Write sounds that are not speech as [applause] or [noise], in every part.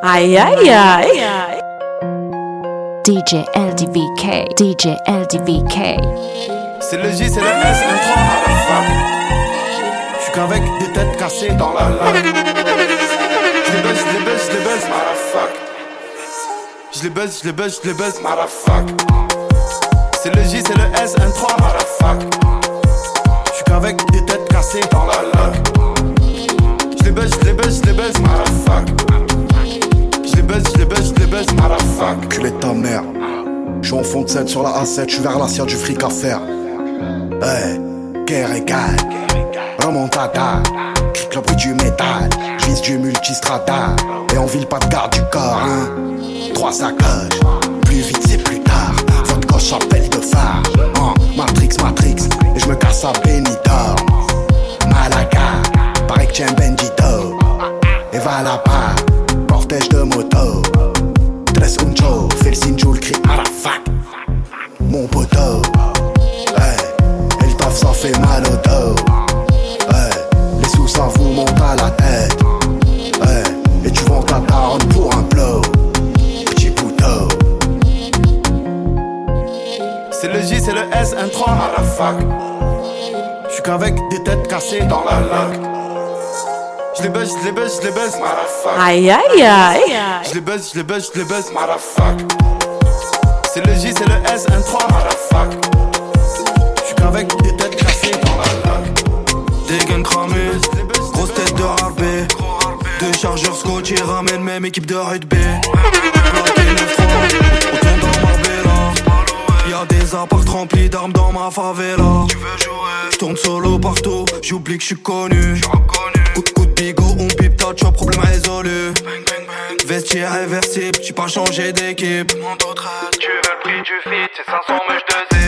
Aïe aïe aïe. DJ LDVK, DJ LDVK. C'est le J, c'est le S, un 3 Je suis qu'avec des têtes cassées dans la laque. Je les baisse, je les baisse, je les baisse, motherfuck. Je les baisse, je les baisse, je les baisse, motherfuck. C'est le J, c'est le S, un 3 motherfuck. Je suis qu'avec des têtes cassées dans la laque. Je les baisse, je les baisse, je les baisse, motherfuck. Les baisse, je les baisse, les baisse, motherfuck. Culé de ta mère. Je suis en fond de scène sur la A7, je suis vers l'assiette du fric à faire. Hey, guerre égale. Remontada. Clique le bruit du métal. J'vise du multistrada. Et on vile pas de garde du corps, hein. Trois sacoches. Plus vite, c'est plus tard. Votre gauche appelle de phare. Hein, Matrix, Matrix. Et je me casse à Benidorm. Malaga. Pareil que tiens Bendito. Et va là-bas. Cortège de moto. Tres uncho. Fais le signe, le cri à la fac. Mon poteau. Hey, et le taf ça fait mal au dos. Hey, les sous ça vous monte à la tête. Hey, et tu vends ta daronne pour un blow. Petit poteau. C'est le J, c'est le S, un 3 motherfuck. Je suis qu'avec des têtes cassées dans la laque. Je les baisse, je les baisse, je les baisse. Aïe aïe aïe. Je les baisse, je les baisse, je les baisse. C'est le J, c'est le S, un 3 motherfuck. Je suis qu'avec des têtes cassées dans la laque. Des gains cramés, grosse tête de rarbé Deux chargeurs scotch, ils ramènent même équipe de rugby Y'a des apparts remplis d'armes dans ma favela. J'tourne solo partout, j'oublie que j'suis connu. Coup de coup de bigot, on pipe ta chop, problème résolu. Vestiaire réversible, j'suis pas changé d'équipe. Tu veux le prix du feat, c'est 500 mèches de zip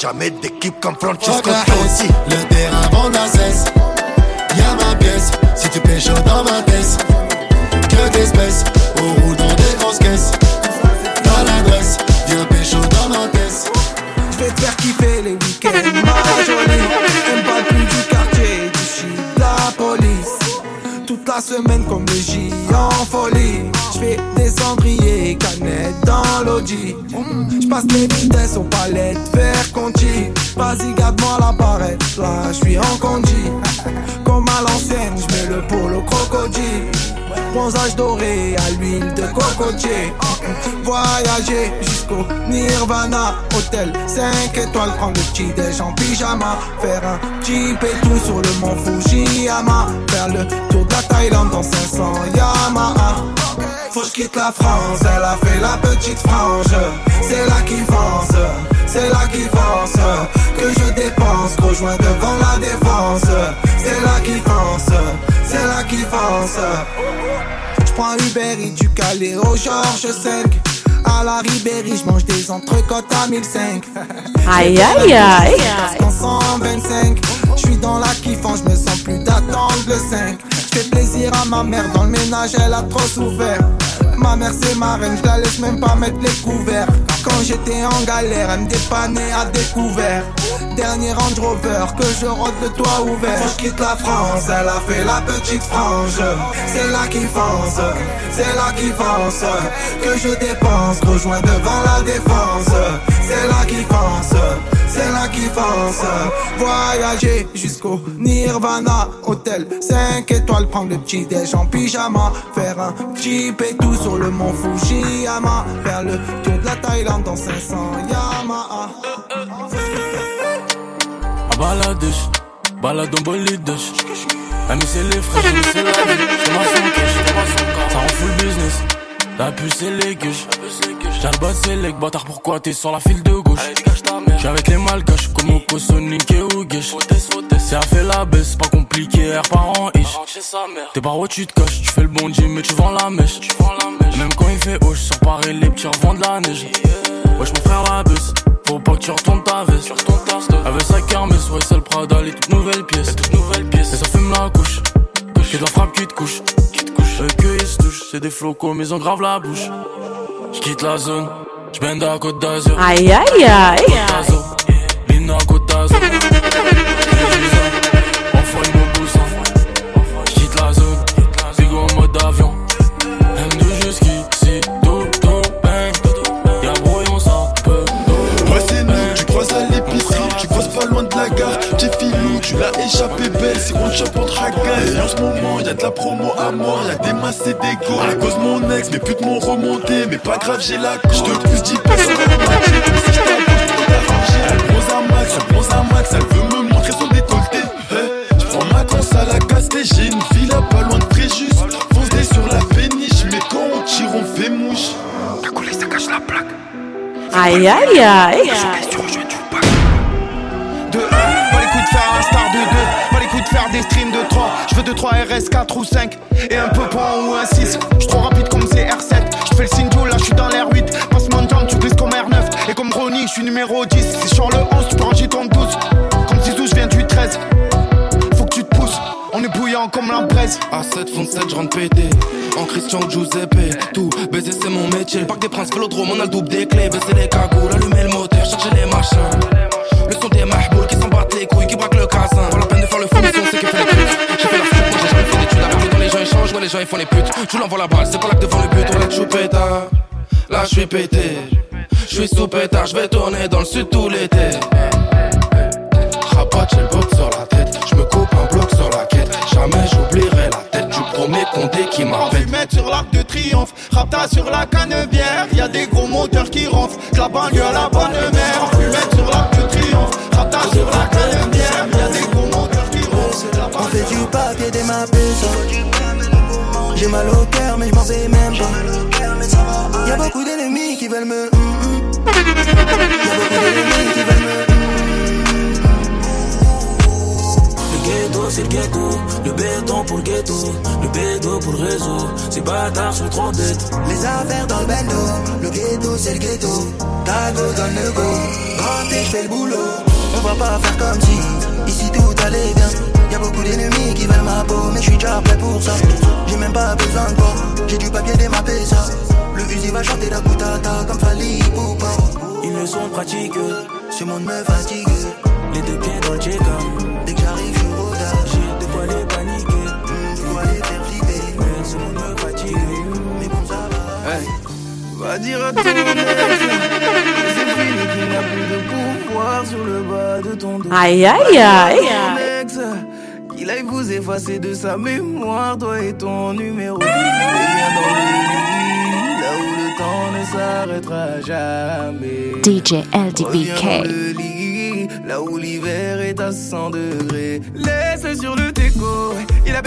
jamais d'équipe comme Francesco Totti. Le terrain vend la cesse. Y'a ma pièce. Si tu pêches dans ma tête. Que d'espèces. Au roule dans des grosses caisses. Dans l'adresse. Viens pécho dans ma tête. J'vais te faire kiffer les week-ends, ma jolie. T'aimes pas plus du quartier, du shit, la police. Toute la semaine comme le J en folie. J'fais des cendriers, canettes dans l'audi. J'passe les vitesses aux palettes, vers Conti. Vas-y, garde-moi la barrette, là j'suis en condi. Comme à l'ancienne, j'mets le polo crocodile. Bronzage doré à l'huile de cocotier. Voyager jusqu'au Nirvana. Hôtel 5 étoiles, prendre le petit déj en pyjama. Faire un et tout sur le mont Fujiyama. Faire le tour de la Thaïlande dans 500 Yamaha. Faut que je quitte la France, elle a fait la petite frange. C'est là qui fonce, c'est là qui fonce. Que je dépense, rejoins devant la défense. C'est là qui fonce, c'est là qui fonce. J'prends Uber et du Calais au Georges 5. À la Ribéry, j'mange des entrecôtes à 1005. [laughs] Aïe aïe aïe. Casque en 125. J'suis dans la kiffance, j'me sens plus d'attendre le 5. J'fais plaisir à ma mère, dans le ménage elle a trop souffert. Ma mère c'est ma reine, j'la laisse même pas mettre les couverts. Quand j'étais en galère, elle me dépannait à découvert. dernier Range Rover que je rentre le toit ouvert. Quand je quitte la France, elle a fait la petite frange. C'est là qui fonce, c'est là qui fonce. Que je dépense, rejoins devant la défense. C'est là qui fonce, c'est là qui fonce. Voyager jusqu'au Nirvana, hôtel 5 étoiles, prendre le petit déj en pyjama. Faire un et tout sur le mont Fujiyama. Faire le tour de la Thaïlande dans 500 Yamaha. En baladèche, balade en bolidèche. Ami c'est les frères, c'est la vie. J'suis ma son ça rend full business. La puce c'est les gueuches. J'ai le bas c'est les bâtard, pourquoi t'es sur la file de gauche? J'suis avec les malgaches, comme Oko, Sonic et Ougesh. C'est à fait la baisse, pas compliqué, air par an ish. T'es par où tu te caches, tu fais le bon mais tu vends la mèche. Même quand il fait hoche, sur Paris, les petits revendent la neige. Wesh mon frère la bus, faut pas que tu retournes ta veste. Avec sa kermesse, ouais c'est le Prada, les toutes nouvelles pièces. Et ça fume la couche, que de la frappe qui te couche. Eux que ils se touchent, c'est des flocos mais ils ont grave la bouche. J'quitte la zone, j'bende à Côte d'Azur. Aïe aïe aïe. Tazo, tu l'as échappé belle, c'est qu'on chope entre racailles Et en ce moment y'a de la promo à mort, y'a des masses et des go À cause mon ex, mes putes m'ont remonté, mais pas grave j'ai la cour J'te pousse 10 passes encore en match, si j't'approche pour t'arranger Elle bronze à max, elle bronze à max, elle veut me montrer son décolleté. Hey, J'prends ma conce à la casté, j'ai une villa pas loin de Fréjus. Fonce des sur la péniche, mais quand on tire on fait mouche T'as collé, ça cache la plaque. Aïe aïe aïe. De faire de 2 Pas les coups de faire des streams de 3 Je veux 2, 3 RS, 4 ou 5 Et un peu point ou un 6 Je trop rapide comme CR7 Je fais le signe là je suis dans l'air 8 Passe mon temps, tu glisses comme R9 Et comme Ronnie, je suis numéro 10 Si sur le 11, tu peux ranger ton 12 Comme Zizou, je viens du 13 Faut que tu te pousses. On est bouillant comme la braise À 7 fond 7 je rentre pété. En Christian Giuseppe Tout baiser c'est mon métier. Parc des Princes Vélodrome on a le double des clés. Baisser les cagoules Allumer le moteur Chercher les machins. Le son des mahboules Qui s'en battent les couilles Qui braquent casin Pas la peine de faire le fou Mais son c'est qui fait les putes J'ai fait la suite Moi j'ai jamais fait d'études Avec le temps les gens échangent Ouais les gens ils font les putes. Je l'envoie la balle C'est pas là que devant le but. On la choupeta Là je suis pété. Je suis sous pétard Je vais tourner dans le sud tout l'été. Rabat j'ai le box sur la tête. Je me coupe un bloc sur la quête. Jamais j'oublierai la tête. Du premier condé qui m'appelle fumette sur l'arc de triomphe. Rapta sur la canebière Y'a des gros moteurs qui ronflent la banlieue à la bonne mère. Fumette sur l'arc de triomphe. Rapta sur la canebière fait banlieue du papier des ma puce J'ai mal au cœur mais je m'en fais même pas Y'a beaucoup d'ennemis qui veulent me. Y'a beaucoup d'ennemis qui veulent me. Le ghetto, c'est le ghetto. Le béton pour le ghetto. Le béton pour le réseau. Ces bâtards sont trop bêtes. Les affaires dans le bendo Le ghetto c'est le ghetto Ta go donne le go Rentré je fais le boulot On va pas faire comme si Ici tout allait bien. Y'a beaucoup d'ennemis qui veulent ma peau Mais je suis déjà prêt pour ça. J'ai même pas besoin de toi J'ai du papier démappé ça. Le fusil va chanter la boutata Comme Fali Poupa Ils ne sont pratiques. Ce monde me fatigue. Les deux pieds dans le check Dès que j'arrive je rodage J'ai de quoi les paniquer. Hum, Tu vas les faire flipper. Mais ce monde me fatigue. Mais bon ça va. Hey, va dire à ton sur le bas de ton dos. Aïe aïe aïe. Ton ex, qu'il aille vous effacer de sa mémoire, toi et ton numéro. Et viens dans le lit, là où le temps ne s'arrêtera jamais. DJ lit, là où l'hiver est à 100 degrés. Laisse sur le déco, il a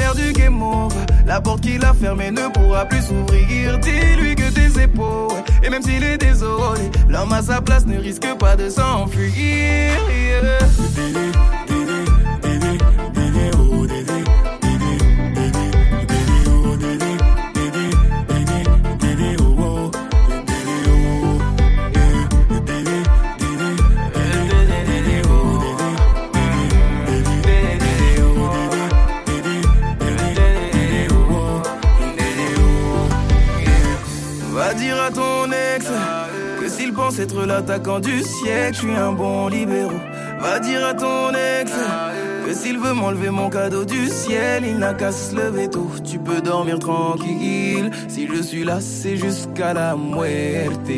La porte qu'il a fermée ne pourra plus s'ouvrir. Dis-lui que tes épaules, et même s'il est désolé, l'homme à sa place ne risque pas de s'enfuir. L'attaquant du siècle, je suis un bon libéraux. Va dire à ton ex que s'il veut m'enlever mon cadeau du ciel, il n'a qu'à se lever tôt. Tu peux dormir tranquille. Si je suis là, c'est jusqu'à la muerte.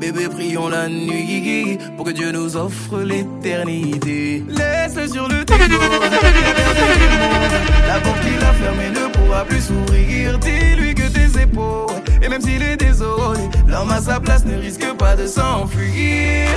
Bébé, prions la nuit pour que Dieu nous offre l'éternité. Laisse sur le téléphone. La porte qu'il a fermée ne pourra plus s'ouvrir. Dis-lui que tes épaules, et même s'il est désolé, l'homme à sa place ne risque pas de s'enfuir.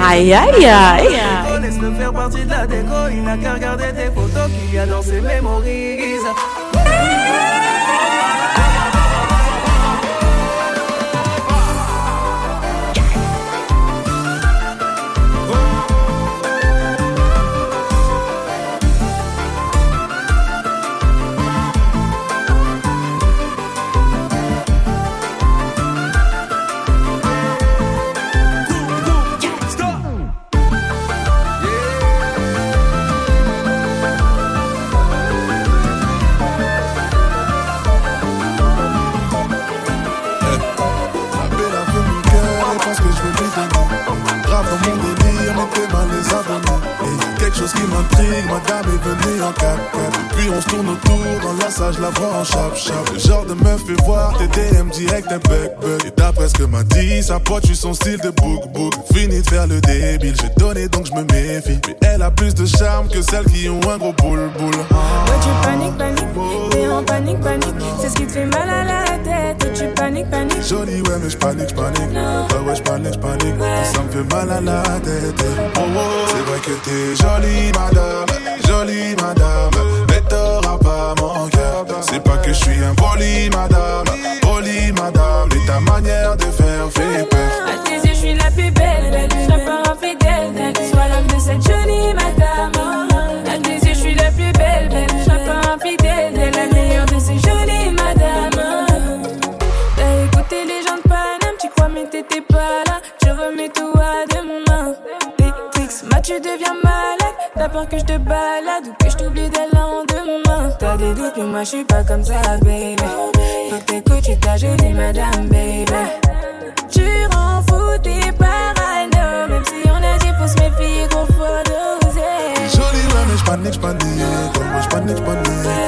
Aïe, aïe, aïe. Laisse-le faire partie de la déco, il n'a qu'à regarder tes photos qu'il y a dans ses mémories. En chap chap. Le genre de meuf fait voir tes DM direct un bec bec. Et d'après ce que m'a dit, sa pote, tu son style de book book. Fini de faire le débile, j'ai donné donc je me méfie. Mais elle a plus de charme que celles qui ont un gros boule boule. Ouais, tu paniques, paniques, t'es en panique, panique. C'est ce qui te fait mal à la tête. Ouais, tu paniques, paniques. Jolie, ouais, mais j'panique, j'panique. Ouais, ouais, j'panique, j'panique. Ça me fait mal à la tête. Oh, oh. C'est vrai que t'es jolie, madame. Jolie, madame. Mais t'auras pas mon cœur. C'est pas que je suis un poli, madame. Poli, madame. Mais ta manière de faire fait peur. À tes yeux, je suis la plus belle. Je serai pas infidèle, Sois l'homme de cette jolie madame. Peur que je te balade ou que je t'oublie dès le lendemain. T'as des doutes, mais moi je suis pas comme ça, baby. Faut que t'écoutes, tu ta jolie madame, baby. Tu rends fou tes parano Même si on a dit faut se méfier qu'on faut doser Jolie, j'panique, j'panique. Ouais, ouais, j'panique, j'panique.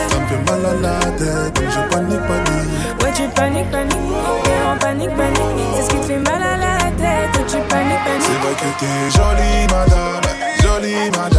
Ça me fait mal à la tête. Donc je panique, panique. Ouais tu paniques, paniques T'es en panique, panique C'est ce qui te fait mal à la tête tu paniques, C'est paniques vrai que t'es jolie, madame, jolie, madame,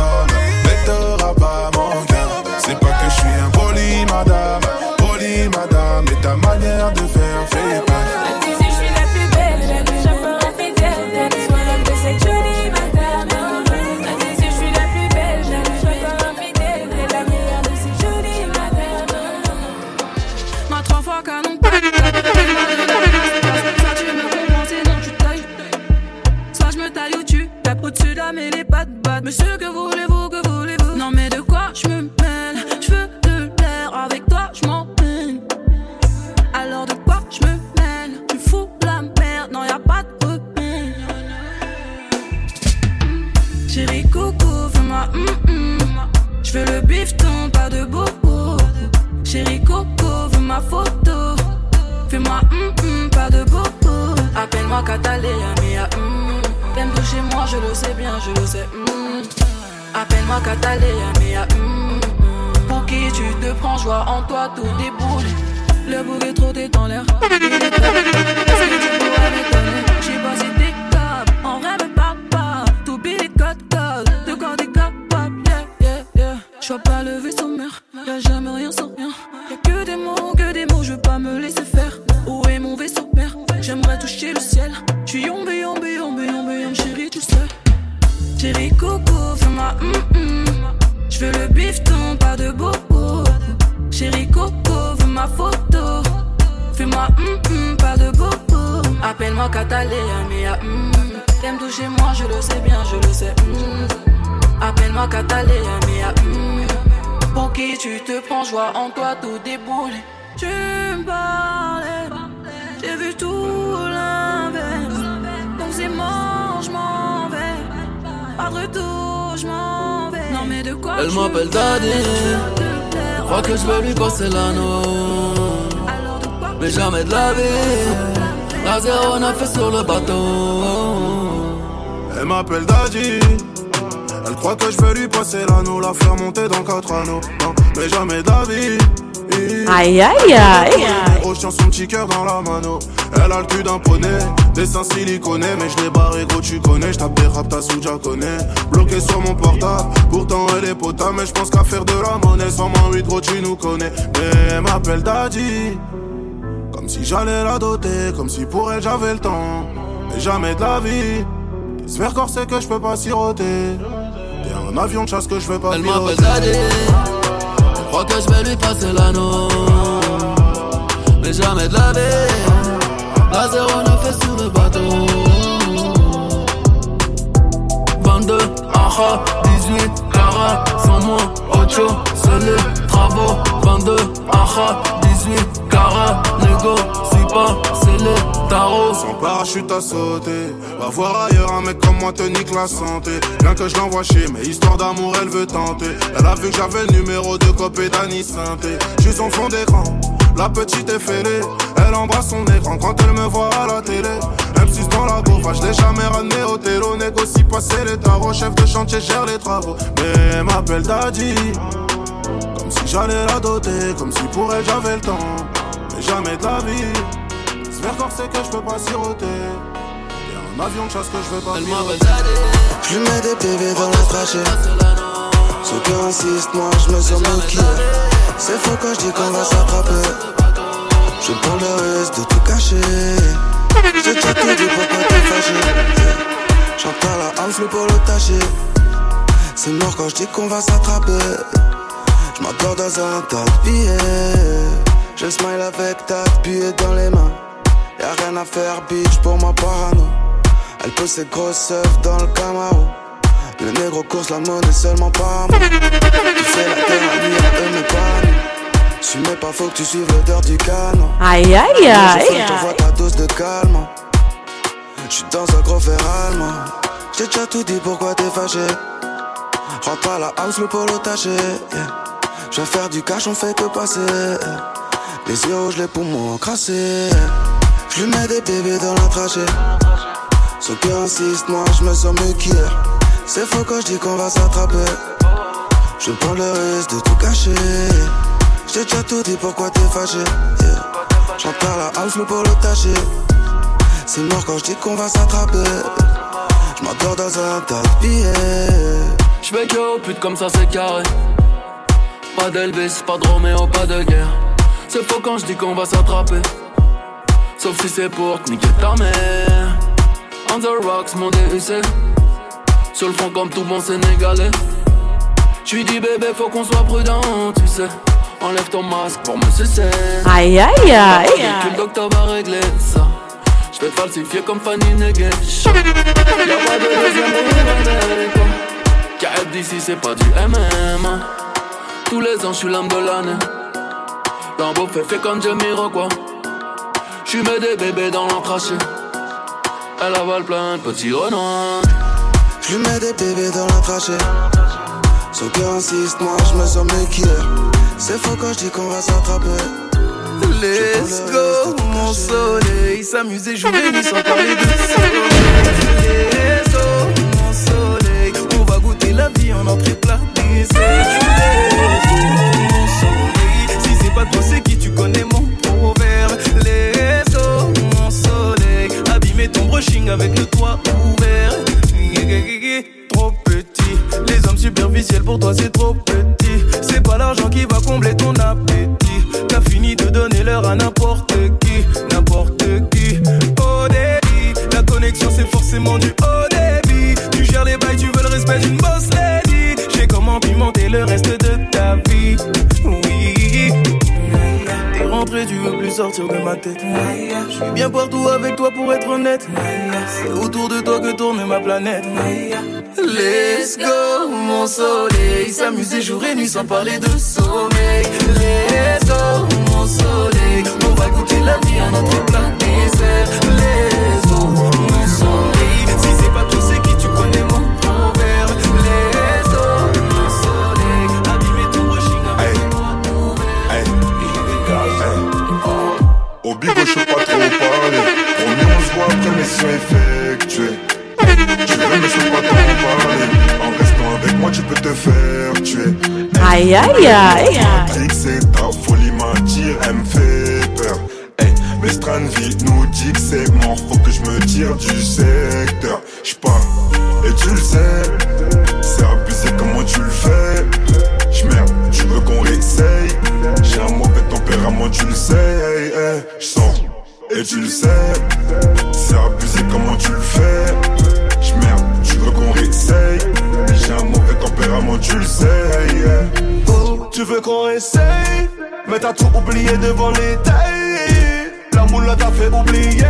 Tu me parlais, j'ai vu tout l'inverse. Donc c'est mort, je m'en vais. Pas de retour, je m'en vais. Non mais de quoi Elle m'appelle Daddy. Crois que je vais lui passer l'anneau. Mais jamais de la vie. La zéro n'a fait sur le bateau. Elle m'appelle Daddy. Elle croit que je vais lui passer l'anneau, la faire monter dans quatre anneaux. Non, mais jamais d'avis. Aïe aïe aïe. Numéro chien son petit cœur dans la mano. Elle a le cul d'un poney, dessin siliconé. Mais je l'ai barré, gros, tu connais. Je tape des rap, ta souja connaît. Bloqué sur mon portable, pourtant elle est potable. Mais je pense qu'à faire de la monnaie. Sans moins 8 gros, tu nous connais. Mais elle m'appelle Daddy. Comme si j'allais la doter, comme si pour elle j'avais le temps. Mais jamais de la vie. J'espère corset que je peux pas siroter? T'es un avion de chasse que je vais pas Elle piloter. m'appelle Daddy. Croit que je vais lui passer l'anneau. Mais jamais de la vie. La zéro n'a fait sur le bateau. 22, aha, 18, cara, sans moi, ocho, c'est les travaux. 22, aha, 18, cara, négo, si pas, c'est les tarots. Sans parachute à sauter. Va voir ailleurs un mec comme moi te nique la santé. Bien que je l'envoie chez, mais histoire d'amour, elle veut tenter. Elle a vu que j'avais le numéro de copé d'Annie Synthé. Je suis en fond d'écran, la petite est fêlée. Elle embrasse son écran quand elle me voit à la télé. M6 dans la bouffe, je l'ai jamais ramené au télo. Négocie passer les tarots, chef de chantier gère les travaux. Mais elle m'appelle Daddy. Comme si j'allais la doter, comme si pour elle j'avais le temps. Mais jamais de la vie. J'espère corset que je peux pas siroter. Y'a un avion de chasse que je vais pas piloter. Je lui mets des PV dans la trachée. Ceux qui insistent, moi je me sens moqué. C'est faux quand je dis qu'on va s'attraper. Je prends le risque de tout cacher. J'ai déjà tout dit pourquoi t'es fâché. Chante à la house, le pour le tâcher. C'est mort quand je dis qu'on va s'attraper. Je dans un tas de billets. Je smile avec ta billets dans les mains. Y'a rien à faire, bitch, pour ma parano. Elle pose ses grosses œufs dans le Camaro. Le négro course la monnaie seulement par moi. Tu fais la terre à lui, à eux, mais pas nous. Si mais pas faut que tu suives l'odeur du canon. Aïe aïe Je aïe. t'envoie ta dose de calme. J'suis dans un gros fer allemand. J'ai déjà tout dit pourquoi t'es fâché? Rentre à la house, le polo taché. yeah. Je faire du cash, on fait que passer. Les yeux rouges, les poumons crassés. Je lui mets des bébés dans la trachée. Ceux qui insistent, moi je me sens mieux qu'hier. C'est faux quand je dis qu'on va s'attraper. Je prends le risque de tout cacher. J'ai déjà tout dit pourquoi t'es fâché? Yeah. J'entre à la house, le taché. C'est mort quand je dis qu'on va s'attraper. Je m'accorde dans un tas de billets. J'fais que aux putes comme ça c'est carré. Pas d'Elvis, pas de Roméo, pas de guerre. C'est faux quand je dis qu'on va s'attraper. Sauf si c'est pour te niquer ta mère. On the rocks, mon DUC. Sur le front comme tout bon sénégalais. J'lui dis bébé, faut qu'on soit prudent, tu sais. Enlève ton masque pour me sucer. Aïe aïe aïe. Le docteur va régler ça. Je vais te falsifier comme Fanny Negation. Y'a pas de deuxième. Car d'ici c'est pas du MMA. Tous les ans je suis l'âme de l'année. Lambeau fait fait comme Jamiroquai. J'suis mets des bébés dans l'encraché. Elle avale plein de petits renards. Je lui mets des bébés dans la trachée. Ceux qui insistent, moi je me sens mieux qu'hier. C'est faux quand je dis qu'on va s'attraper. Let's go, mon soleil. S'amuser jour et nuit sans parler de soleil. Let's go, mon soleil. On va goûter la vie en entrée plat Let's go, mon. Si c'est pas toi, c'est qui tu connais mon proverbe. Let's go, mon soleil. Abîmer ton brushing avec le toit ouvert. Trop petit. Les hommes superficiels pour toi, c'est trop petit. C'est pas l'argent qui va combler ton appétit. T'as fini de donner l'heure à n'importe qui, n'importe qui. Au débit, la connexion c'est forcément du haut débit. Tu gères les bails, tu veux le respect d'une boss. Pimenter le reste de ta vie. Oui, t'es rentré, tu veux plus sortir de ma tête. Je suis bien partout avec toi pour être honnête. C'est autour de toi que tourne ma planète. Let's go, mon soleil. S'amuser jour et nuit sans parler de sommeil. Let's go, mon soleil. On va goûter la vie en notre plein désert. Let's go, je sais pas trop parler. Promis, on se voit après mission effectuée. Tu veux, mais je sais pas trop parler. En restant avec moi, tu peux te faire tuer. Aïe aïe aïe. C'est ta folie m'attire, elle me fait peur. Hey, mais Stranville nous dit que c'est mort, faut que je me tire du secteur. J'pars, et tu le sais, c'est abusé comment tu le fais? J'merde, tu veux qu'on réessaye? J'ai un mauvais tempérament, tu le sais. Hey, hey, et tu le sais, c'est abusé comment tu le fais? J'merde, tu veux qu'on réessaye? J'ai un mauvais tempérament, tu le sais. Oh, tu veux qu'on essaye Mais t'as tout oublié devant les tailles La moule t'a fait oublier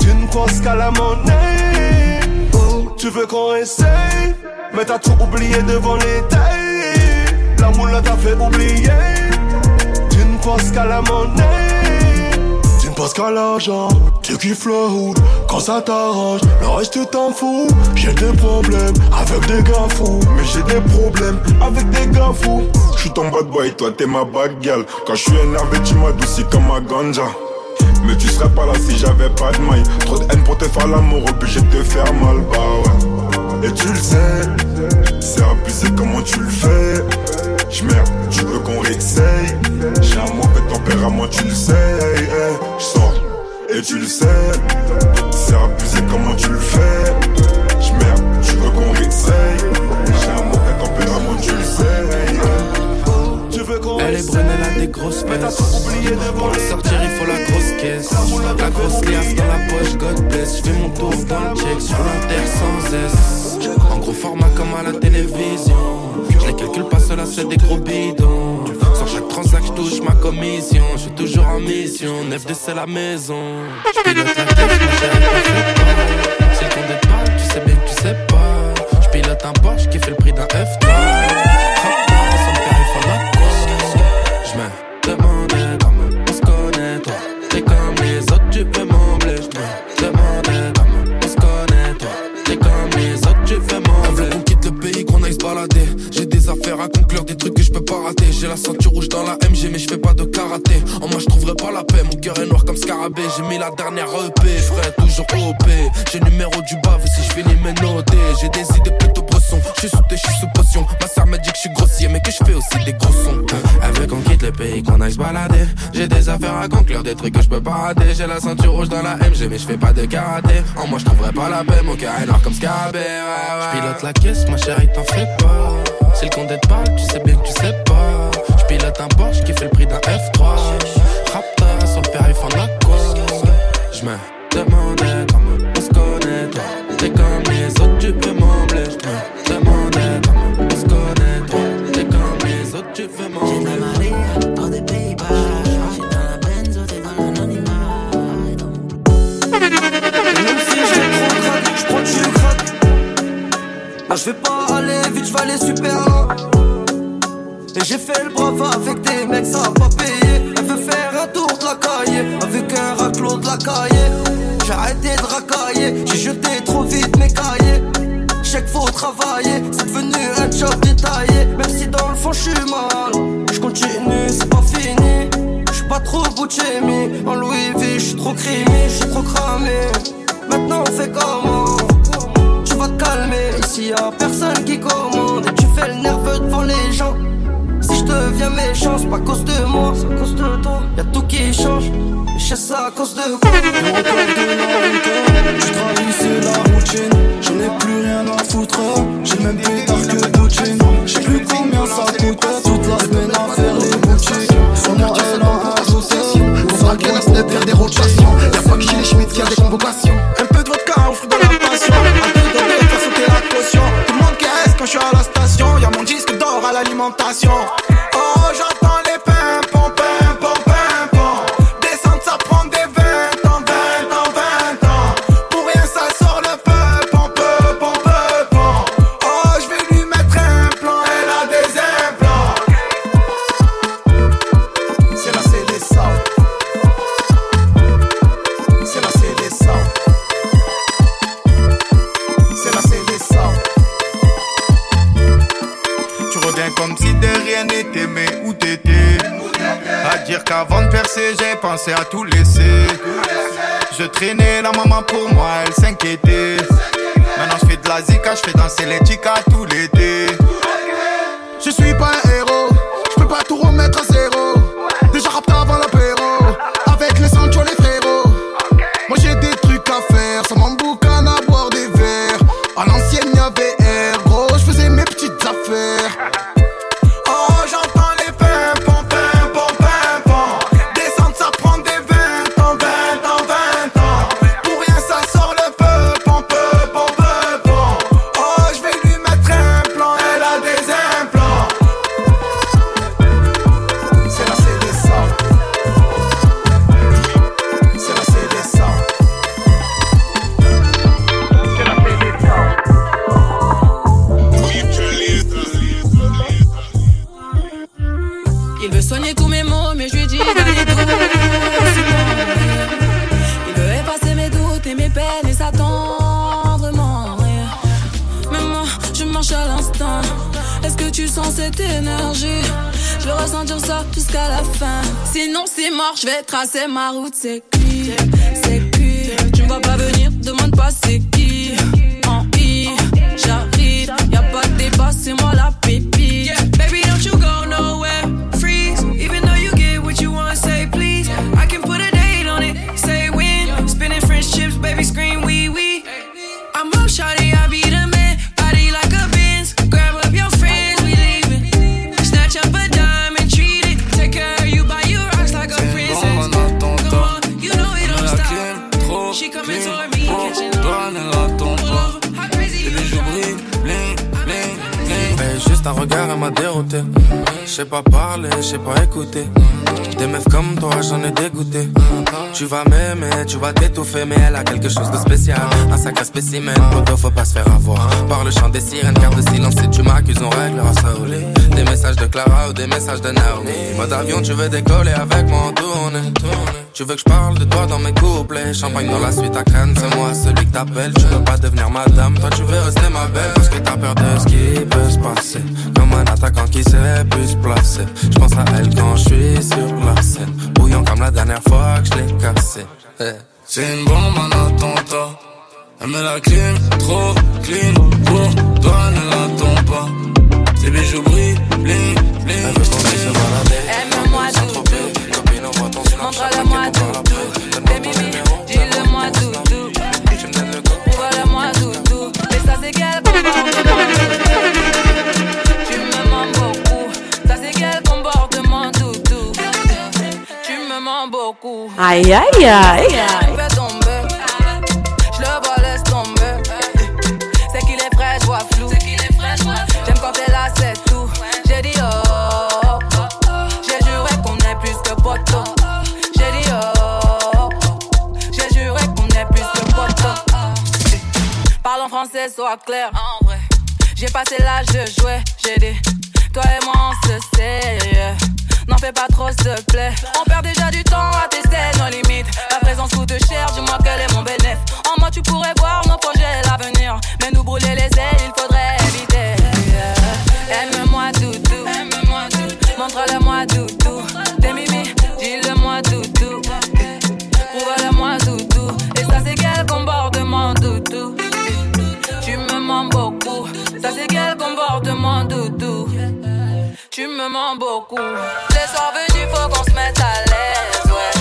Tu ne penses qu'à la monnaie Oh, tu veux qu'on essaye Mais t'as tout oublié devant les tailles La moule t'a fait oublier Tu ne penses qu'à la monnaie Penses qu'à l'argent, tu kiffes le hood quand ça t'arrange. Le reste tu t'en fous. J'ai des problèmes avec des gars fous, mais j'ai des problèmes avec des gars fous. Je suis ton bad boy, toi t'es ma bad girl. Quand je suis énervé, tu m'adoucis comme ma ganja. Mais tu serais pas là si j'avais pas de maille. Trop de haine pour te faire l'amour, obligé de te faire mal, bah ouais. Et tu le sais, c'est abusé comment tu le fais? J'merde, tu veux qu'on réessaye? J'ai un mauvais tempérament, tu le sais. Hey, hey, J'sors, et tu le sais, c'est abusé comment tu le fais? J'merde, tu veux qu'on réessaye? J'ai un mauvais tempérament, tu le sais. Hey, qu'on Elle est brune, elle a des grosses fesses. Pour le sortir, il faut la grosse caisse. La grosse liasse dans la poche, God bless. Je fais mon tour dans le check, sur l'inter sans S. En gros format comme à la télévision. Les calcule pas, cela c'est des gros bidons. Sur chaque transaction, je touche ma commission. Je suis toujours en mission, 9D c'est la maison. Je pilote la pas. C'est tu sais bien que tu sais pas. Je pilote un Porsche qui fait le prix d'un F3. J'ai la ceinture rouge dans la MG mais je fais pas de karaté. En moi je pas la mon cœur est noir comme scarabée. J'ai mis la dernière EP, frère, toujours OP J'ai numéro du bave si je finis mes notés. J'ai des idées plutôt bresson, je suis sous je suis sous potion. Ma sœur me dit que je suis grossier mais que je fais aussi des gros sons. Elle veut qu'on quitte le pays, qu'on aille se balader. J'ai des affaires à conclure, des trucs que je peux pas rater. J'ai la ceinture rouge dans la MG mais je fais pas de karaté. En moi je pas la paix, mon cœur est noir comme scarabée. Je pilote la caisse, ma chérie t'en fais pas. C'est le compte des balles, tu sais bien que tu sais pas pilote un Porsche qui fait le prix d'un F3 Rapta sur le périph' en la Je me demandais comment on se connaît T'es comme les autres, tu peux m'embler Je me demandais comment on se connaît T'es comme les autres, tu peux m'embler Hors des Pays-Bas, j'suis dans la benzo, t'es dans l'anonymat. Même si j'ai trop crois que je craque. Là, je vais pas aller vite, je vais aller super loin. J'ai fait le brave avec des mecs, ça a pas payé. Elle veut faire un tour de la cahier avec un raclot de la cahier. J'ai arrêté de racailler, j'ai jeté trop vite mes cahiers. Chaque faut travailler, c'est devenu un job détaillé. Même si dans le fond je suis mal, je continue, c'est pas fini. Je pas trop Gucci, en Louis V, je trop crimi, je trop cramé. Maintenant on fait comment? Tu vas te calmer, ici y'a personne qui commande. Et tu fais le nerveux devant les gens. Je deviens méchant, c'est pas à cause de moi, c'est à cause de toi. Y'a tout qui change, et je sais ça à cause de quoi. Tu c'est la routine. J'en ai plus rien à foutre. J'ai même pétard que Poutine. J'sais plus combien ça coûte. Toute la semaine à faire les boutiques. Nom, à l'instant. Est-ce que tu sens cette énergie? Je veux ressentir ça jusqu'à la fin. Sinon, c'est mort, je vais tracer ma route. C'est qui? C'est qui? Tu me vois pas venir, demande pas c'est qui. En I, j'arrive. Y'a pas de débat, c'est moi la regard, elle m'a dérouté. Je sais pas parler, je sais pas écouter. Des meufs comme toi, j'en ai dégoûté. Tu vas m'aimer, tu vas t'étouffer, mais elle a quelque chose de spécial. Un sacré spécimen, poto, faut pas se faire avoir. Par le chant des sirènes, garde de silence, si tu m'accuses, on réglera ça lit. Des messages de Clara ou des messages de Naomi. Mode avion, tu veux décoller avec moi en tournée. Tu veux que je parle de toi dans mes couplets? Champagne dans la suite à Cannes, c'est moi celui que t'appelles Tu veux pas devenir madame, toi tu veux rester ma belle Parce que t'as peur de ce qui peut se passer Comme un attaquant qui sait plus se placer Je pense à elle quand je suis sur la scène Bouillant comme la dernière fois que je l'ai cassé Eh. C'est une bombe en attentat. Elle met la clim, trop clean. Pour toi, ne l'attends pas. Ses bijoux brillent, bling, bling. Elle veut qu'on se balader. Aime-moi doudou. Montre-le-moi doudou. Baby, dis-le-moi doudou. Prouve-le-moi doudou. Et ça, c'est quel comportement Tu me mens beaucoup. Ça, c'est quel comportement doudou. Tu me mens beaucoup. Aïe, aïe, aïe. Sois clair. En vrai. J'ai passé l'âge de jouer. J'ai dit, toi et moi on se sait. N'en fais pas trop, s'il te plaît. On perd déjà du temps à tester nos limites. La présence coûte cher, dis-moi quel est mon bénéfice. En moi, tu pourrais voir nos projets, l'avenir. Mais nous brûler les ailes, il faudrait éviter. Yeah. Aime-moi, doudou. Montre-le-moi, doudou. T'es Tu me mens beaucoup. Les soirs venus, faut qu'on se mette à l'aise, ouais.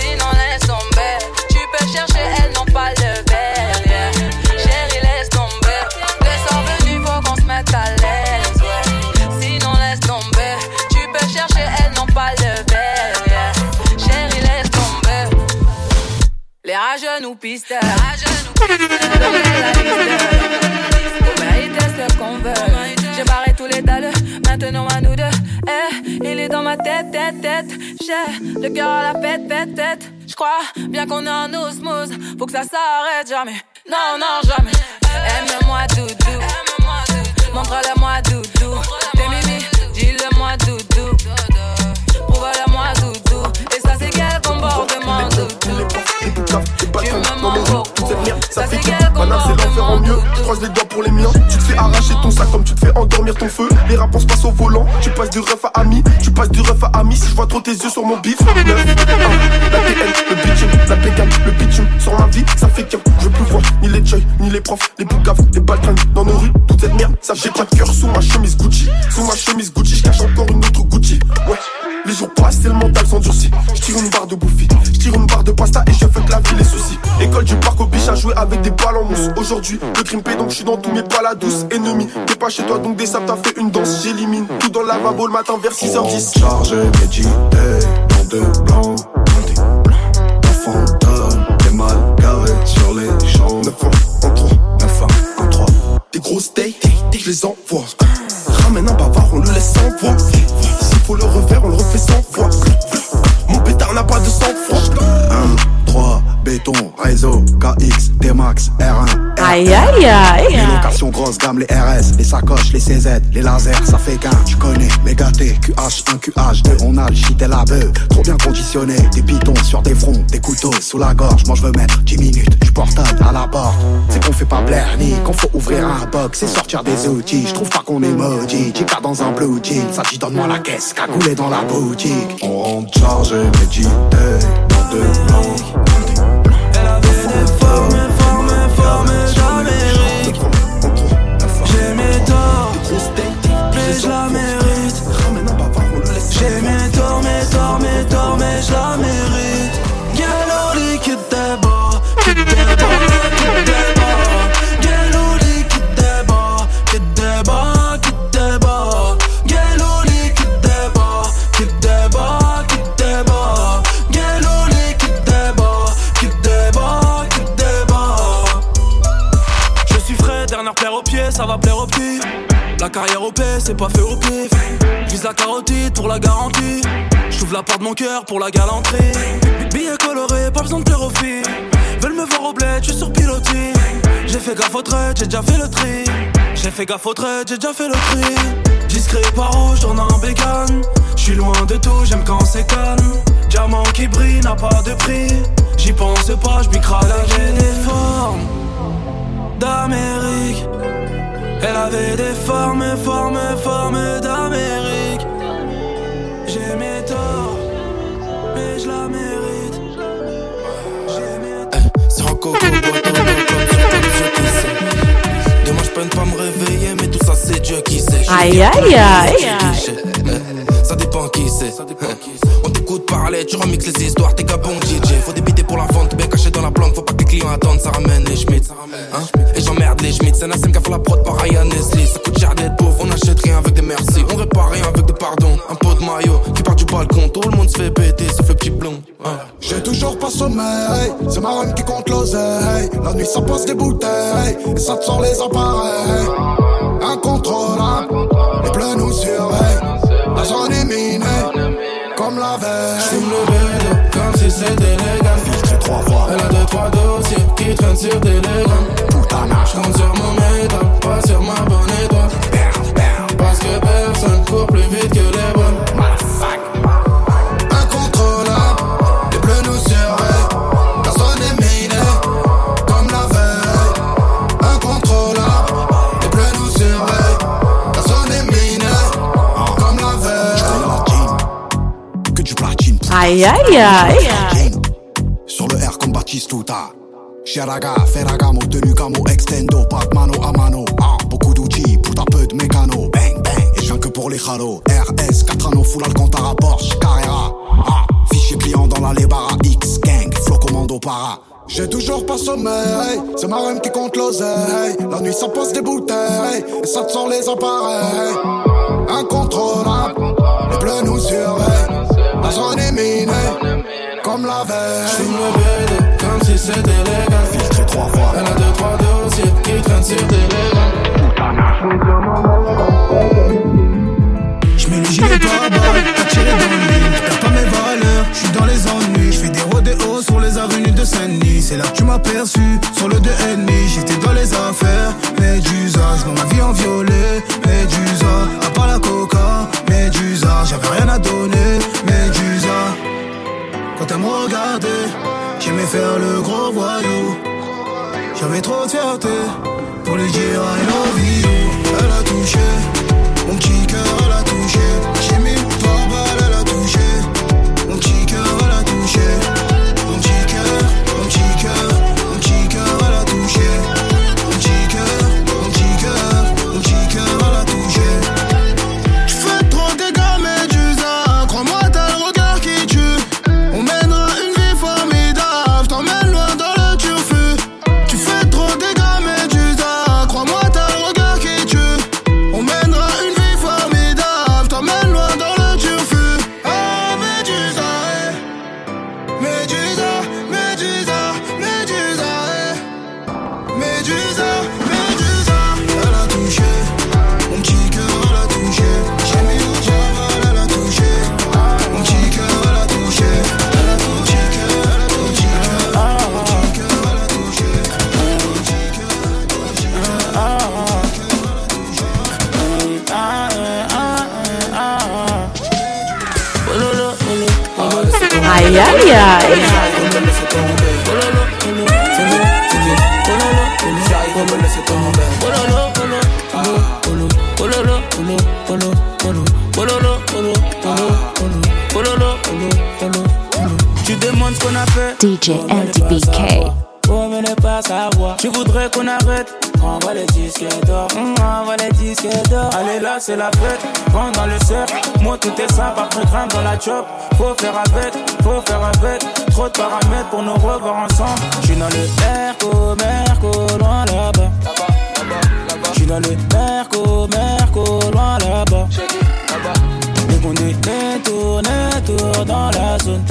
Sinon, laisse tomber. Tu peux chercher, elles n'ont pas le verre. Chérie, laisse tomber. Les soirs venus, faut qu'on se mette à l'aise, ouais. Sinon, laisse tomber. Tu peux chercher, elles n'ont pas le verre. Chérie, laisse tomber. Les rageux nous pistent. Qu'on veut. Maintenant à nous deux. Eh, il est dans ma tête, tête, tête. J'ai le cœur à la fête, fête, tête. J'crois bien qu'on est en osmose. Faut que ça s'arrête jamais. Non, non, jamais. Aime-moi, doudou. Montre-le-moi, doudou. T'es mimi, dis-le-moi, doudou. Prouve-le-moi, doudou. Et ça, c'est quel comportement, doudou. Tu me mens beaucoup. Ça, c'est quel Madame, c'est l'enfer en mieux. Je croise les doigts pour les miens. Tu te fais arracher ton sac comme tu te fais endormir ton feu. Les rapports se passent au volant. Tu passes du ref à ami. Tu passes du ref à ami. Si je vois trop tes yeux sur mon bif. Neuf, un, la TN, le bitume, la pégane, le bitume. Sur ma vie, ça fait qu'un. Je veux plus voir ni les joy, ni les profs, les bougaves, les baltringues dans nos rues. Toute cette merde, ça j'ai pas de cœur sous ma chemise Gucci. Sous ma chemise Gucci, je cache encore une biche à jouer avec des mousse. Aujourd'hui, le crime donc je suis dans tous mes palas douces. Ennemi, t'es pas chez toi donc des sables t'as fait une danse. J'élimine tout dans le lavabo le matin vers 6h10. Chargé, médité, dans de blanc. Un fantôme, des mal garés sur les champs. 9 ans, en 3, 9 ans, en 3. Des grosses dates, je les envoie. Aïe aïe aïe. Les locations grosses gamme, les RS, les sacoches, les CZ, les lasers, ça fait qu'un, tu connais. Les gâtés, QH1, QH2, on a le shit et la beuh. Trop bien conditionné, des pitons sur des fronts, des couteaux sous la gorge. Moi je veux mettre 10 minutes, du portable à la porte. C'est qu'on fait pas blaire ni qu'on faut ouvrir un box, c'est sortir des outils. Je trouve pas qu'on est maudit, Chica dans un blue jean. Ça dit donne-moi la caisse, cagoulé dans la boutique. On rentre chargé, médité, dans de blanc. Elle avait des formes, formes, formes je la mérite. J'ai mes torts, mes mérite. Suis frais, dernière paire au pied, ça va plaire aux petits. La carrière au paix, c'est pas fait au pif. Vise la carotide pour la garantie. J'ouvre la porte de mon cœur pour la galanterie. Billets colorés, pas besoin de plaire aux filles. Veulent me voir au bled, je suis sur pilotis. J'ai fait gaffe au trait, j'ai déjà fait le tri. J'ai fait gaffe au trait, j'ai déjà fait le tri. Discret par rouge, tourne en bécane. J'suis loin de tout, j'aime quand c'est calme. Diamant qui brille n'a pas de prix. J'y pense pas, j'bicrale J'ai des formes d'Amérique. Elle avait des formes, formes, formes d'Amérique. J'ai mes torts, mais je la mérite. C'est un coco. Demain je peine pas me réveiller, mais tout ça c'est Dieu qui sait. Je Aïe, aïe, aïe. Ça dépend qui c'est. On t'écoute parler, tu remixes les histoires, t'es qu'un bon DJ. Faut débiter pour la vente, bien caché dans la planque. Faut pas que les clients attendent, ça ramène les Schmitz. Hein Et j'emmerde les Schmitz. C'est Nassim qui a fait la prod par Ryan Nestlé. Ça coûte cher d'être pauvre, on achète rien avec des merci. On répare rien avec des pardons. Un pot de maillot qui part du balcon, tout le monde se fait péter, sauf le petit blond. Hein. J'ai toujours pas sommeil, c'est ma rhum qui compte l'oseille. La nuit ça passe des bouteilles, et ça te sort les appareils. Incontrôlable, les bleus nous surveillent. Zone est minée, comme la veille. J'fume le bédo comme si c'était légal. Filtré trois fois, Elle a deux, trois dossiers qui traînent sur des légales. putain, J'compte sur mon métal, pas sur ma bonne étoile. Parce que personne court plus vite que les bonnes. Aïe aïe aïe. Sur le R comme Batistuta. Sheraga, Ferragamo, tenu camo, extendo, de mano à mano. Ah, beaucoup d'outils pour peu de mécano. Bang, bang, et je viens que pour les halos. RS, 4 anneaux, full Alcantara, Porsche, Carrera. Ah, fichier client dans la Lebara X, gang, flow commando para. J'ai toujours pas sommeil, c'est ma rhum qui compte l'oseille. La nuit ça passe des bouteilles, et ça te sort les appareils. Incontrôlable, les bleus nous surveillent. La zone est minée, comme la veille. J'fume le bédo comme si c'était légal. Filtré trois fois. Elle a deux, trois dossiers qui traînent sur des J'mets t'as tiré dans le mille, t'as pas mes valeurs, j'suis dans les ennuis, j'fais des rodéos sur les avenues de Saint-Denis, c'est là que tu m'as perçu, sur le 2 ennemi, j'étais dans les affaires, Médusa, j'vends ma vie en violet, Médusa, à part la coca, Médusa, j'avais rien à donner, Médusa, quand elle me regardait, j'aimais faire le gros voyou, j'avais trop de fierté, pour lui dire I love elle a touché, mon petit cœur elle a touché, j'ai c'est la fête. Prends dans le cercle. Moi, tout est simple. Après, grimpe dans la chop. Faut faire avec. Faut faire avec. Trop de paramètres pour nous revoir ensemble. J'suis dans le Merco, Merco, loin là-bas. J'suis dans le Merco, Merco, loin là-bas. Les condamnés tournent, tournent dans la zone.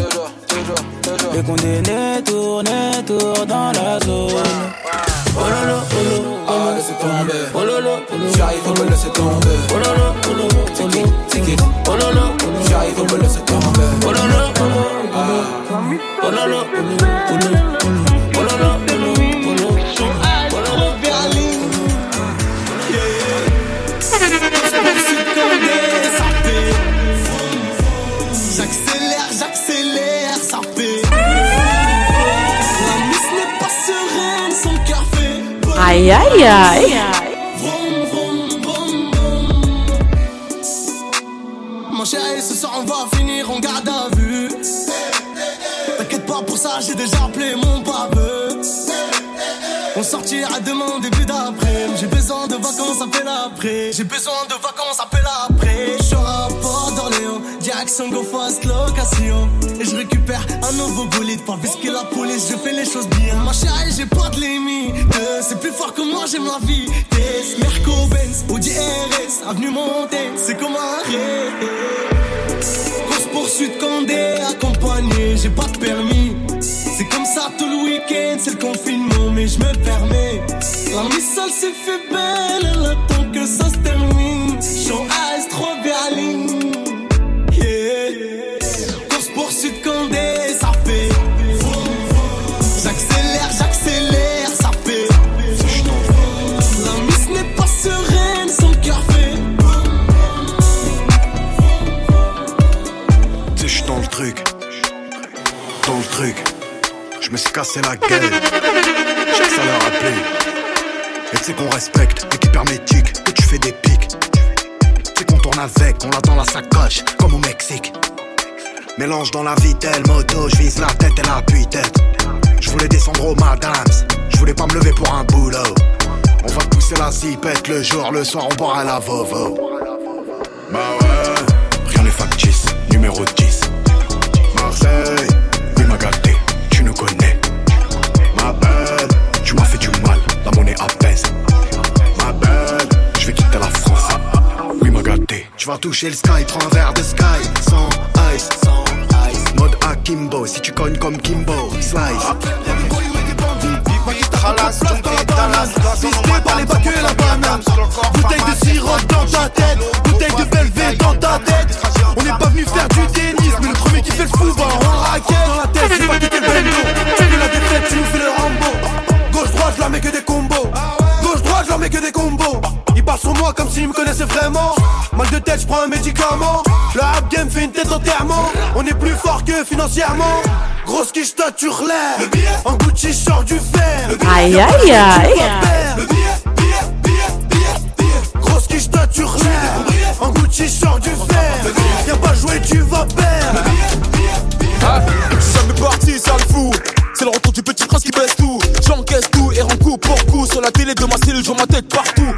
Les condamnés tournent, tournent dans la zone. Oh lolo, oh lolo, Ah, laissez tomber. oh lolo, oh lolo. J'arrive, faut me laisser tomber. Oh lolo, oh lolo, oh lolo. Tiki, Oh lolo. J'arrive, faut me laisser tomber. Oh lolo, oh lolo, oh lolo. Oh lolo, oh lolo, oh lolo. Oh lolo, oh Aïe, aïe, aïe. Vroom, vroom. Mon chéri, ce soir on va finir en garde à vue. T'inquiète pas pour ça, j'ai déjà appelé mon baveux. On sortira demain début d'après. J'ai besoin de vacances, appelle après. J'ai besoin de vacances, appelle après. Je à Port d'Orléans, direction Go Fast location. Et je récupère un nouveau bolide. Pas que la police, je fais les choses bien. Ma chérie, j'ai pas de limite. C'est plus fort que moi, j'aime la vie. Merco Benz, Audi RS, avenue Montaigne, c'est comme un rêve. Course poursuite Condé, accompagné, j'ai pas de permis. C'est comme ça tout le week-end, c'est le confinement, mais je me permets. La missile s'est fait belle, elle attend que ça se termine. Show Cassé la gueule. J'ai que ça leur plu. Et sais qu'on respecte l'équipe hermétique, que tu fais des pics. Sais qu'on tourne avec, on l'a dans la sacoche, comme au Mexique. Mélange dans la vitelle, moto, je vise la tête et la tête Je voulais descendre au madams, je voulais pas me lever pour un boulot. On va pousser la zipette le jour, le soir on boira la vovo. Bah ouais, rien n'est factice, numéro 10. Marseille, apaise. Ma belle, je vais quitter la France. Oui m'a gâté, tu vas toucher le sky, prends un verre de sky. Sans ice, sans ice. Mode Akimbo, si tu cognes comme Kimbo, slice. Visité par les bacs et la banane Bouteille de sirop dans ta tête Bouteille de Belvé dans ta connaissaient vraiment Mal de tête, je prends un médicament. Le rap game fait une tête enterrement On est plus fort que financièrement. Grosse quiche, toi tu relèves. En Gucci, je sors du fer Aïe, aïe, aïe. Grosse quiche, toi tu relèves. En Gucci, sors du fer Viens pas jouer, tu vas perdre. Ah, c'est jamais parti, ça le fou. C'est le retour du petit prince qui baisse tout. J'encaisse tout et rends coup pour coup. Sur la télé de ma cellule, je vois ma tête partout.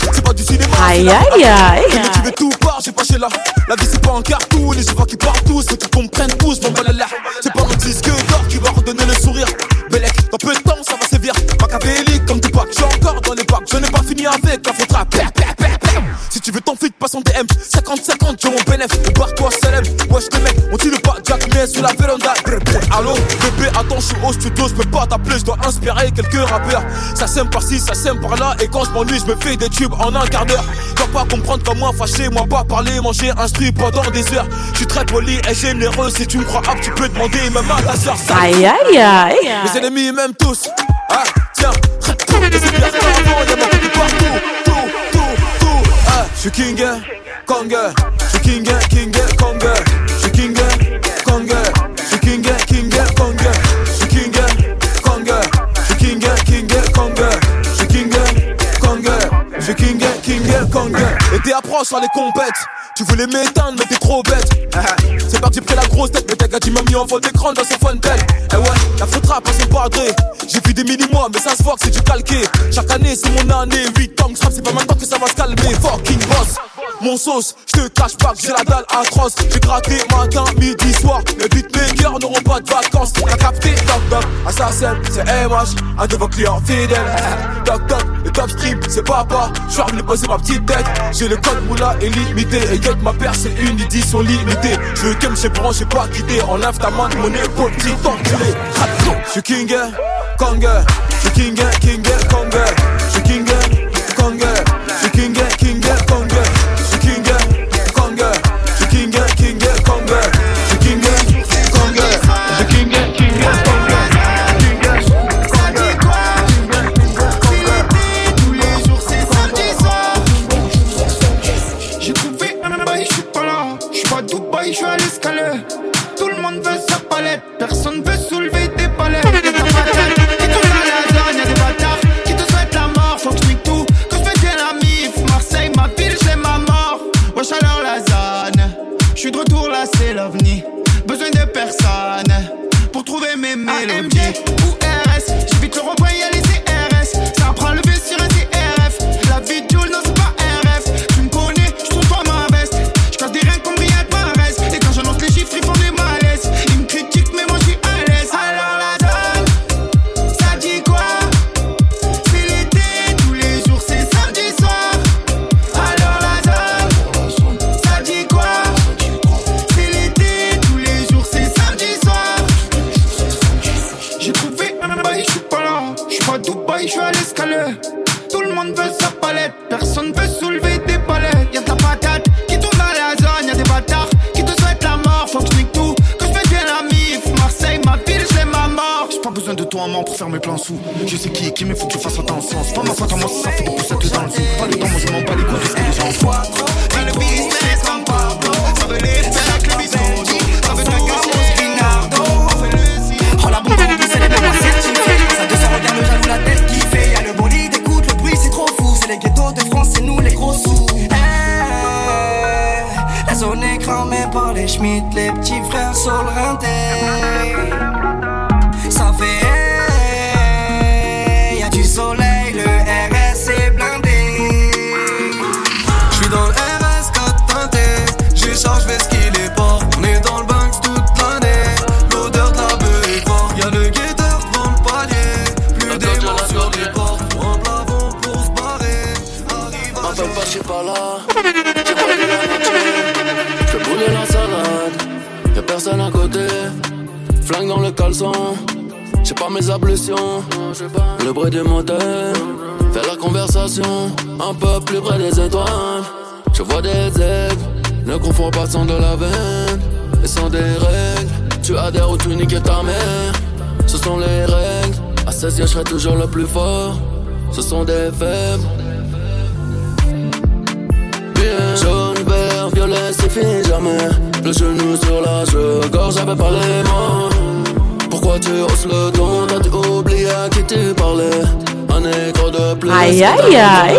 Aïe, aïe, aïe. Je me tuer tout part, j'ai pas chez là. La vie c'est pas un cartoon, et je vois qu'ils partent tous. Faut qu'ils comprennent tous, bon là C'est pas notre disque d'or qui va redonner le sourire. Bellec, dans peu de temps ça va sévir. Machiavélique comme Tupac, j'ai encore dans les bacs. Je n'ai pas fini avec la faute. Si tu veux ton feed, passe en DM. 50-50, j'ai mon bénéf. Barre-toi, Salem. Wesh, les mecs, on tire pas Jack, mais sur la véranda. Brr, brr. Allô, bébé, attends, je suis au studio, je peux pas t'appeler, je dois inspirer quelques rappeurs. Ça sème par-ci, ça sème par-là, et quand je m'ennuie, je me fais des tubes en un quart d'heure. Dois pas comprendre comme moi, fâché, moi pas parler, manger, instruit pendant des heures. Je suis très poli et généreux, si tu me crois apte, tu peux demander même à ta soeur. Aïe, aïe, aïe. Mes ennemis m'aiment tous. Ah, tiens, c'est bien partout. Tout, tout, tout. Ah, je suis king, Kong. Je suis king, Mais t'es approche sur les compètes. Tu voulais m'éteindre, mais t'es trop bête. [laughs] C'est parti, pris la grosse tête, mais t'as gars m'a mis en fond d'écran dans son fontaine. Eh ouais, la faute rap à son padré. J'ai vu des mini-mois, mais ça se voit que c'est du calqué. Chaque année, c'est mon année. 8 ans c'est pas maintenant que ça va se calmer. Fucking boss. Mon sauce, je te cache pas que j'ai la dalle atroce. J'ai gratté matin, midi, soir. Les beatmakers n'auront pas de vacances. T'as capté, doc doc, assassin, c'est MH, un de vos clients fidèles. [laughs] Doc doc, le top stream, c'est papa. Je suis venu poser ma petite tête. Le code moula illimité. Et get ma paire, c'est une édition limitée. Je veux que chez branche, j'ai pas quitté. Enlève ta main de mon épaule, petit enculé. Je suis king, Kong, je suis king, king, Kong, je suis king, Kong, je suis king, king, Toi, pour faire mes plans sous. Je sais qui est qui, mais faut que je fasse attention. C'est pas ma faute à moi ça fait des poussettes dans le sou. Pas le temps, moi je m'en bats les couilles de ce que les gens Pablo, ça veut les avec c'est les jaloux la tête qui fait. Y'a le bolide, écoute le bruit c'est trop fou. C'est les ghettos de France, c'est nous les gros sous. Eh, La par les Les petits frères le fait soleil, le RS est blindé J'suis dans le RS 4 teinté, j'échange ce qu'il est pas. On est dans le Banks toute l'année, l'odeur de la beuh est forte. Y'a le guetteur devant le palier, plus d'aimants sur les portes. Un plafond pour se barrer. M'appelle pas, j'suis pas là. J'fais bouler la salade. Y'a personne à côté. Flingue dans le caleçon. Mes ablutions. Le bruit du moteur. Fais la conversation. Un peu plus près des étoiles. Je vois des aigles. Ne confonds pas sans de la veine. Et sans des règles. Tu adhères ou tu niques ta mère. Ce sont les règles. À 16 ans, je serai toujours le plus fort. Ce sont des faibles. Bien. Jaune, vert, violet, c'est fini jamais. Le genou sur la gorge j'avais pas les mots. Pourquoi tu hausses le ton T'as-tu oublié à qui tu parlais. Un écho de plus Aïe, aïe, aïe.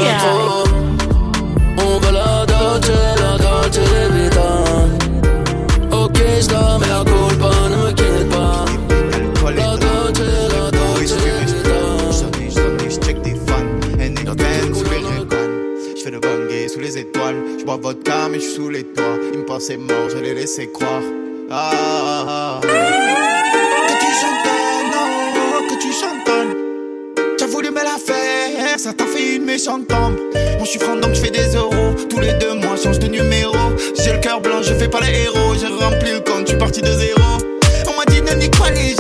On veut la Dolce, la Dolce Vita. Ok, j'la mets la culpa, ne me quitte pas. La Dolce, Dolce des fans, J'fais le bangé sous les étoiles. J'bois vodka mais j'suis sous les toits. Ils me pensaient mort, je les laissais croire ah, ah, ah. Ça t'a fait une méchante tombe. Moi je suis franc donc je fais des euros. Tous les deux mois, change de numéro. J'ai le cœur blanc, je fais pas les héros. J'ai rempli le compte, je suis parti de zéro. On m'a dit ne nique pas les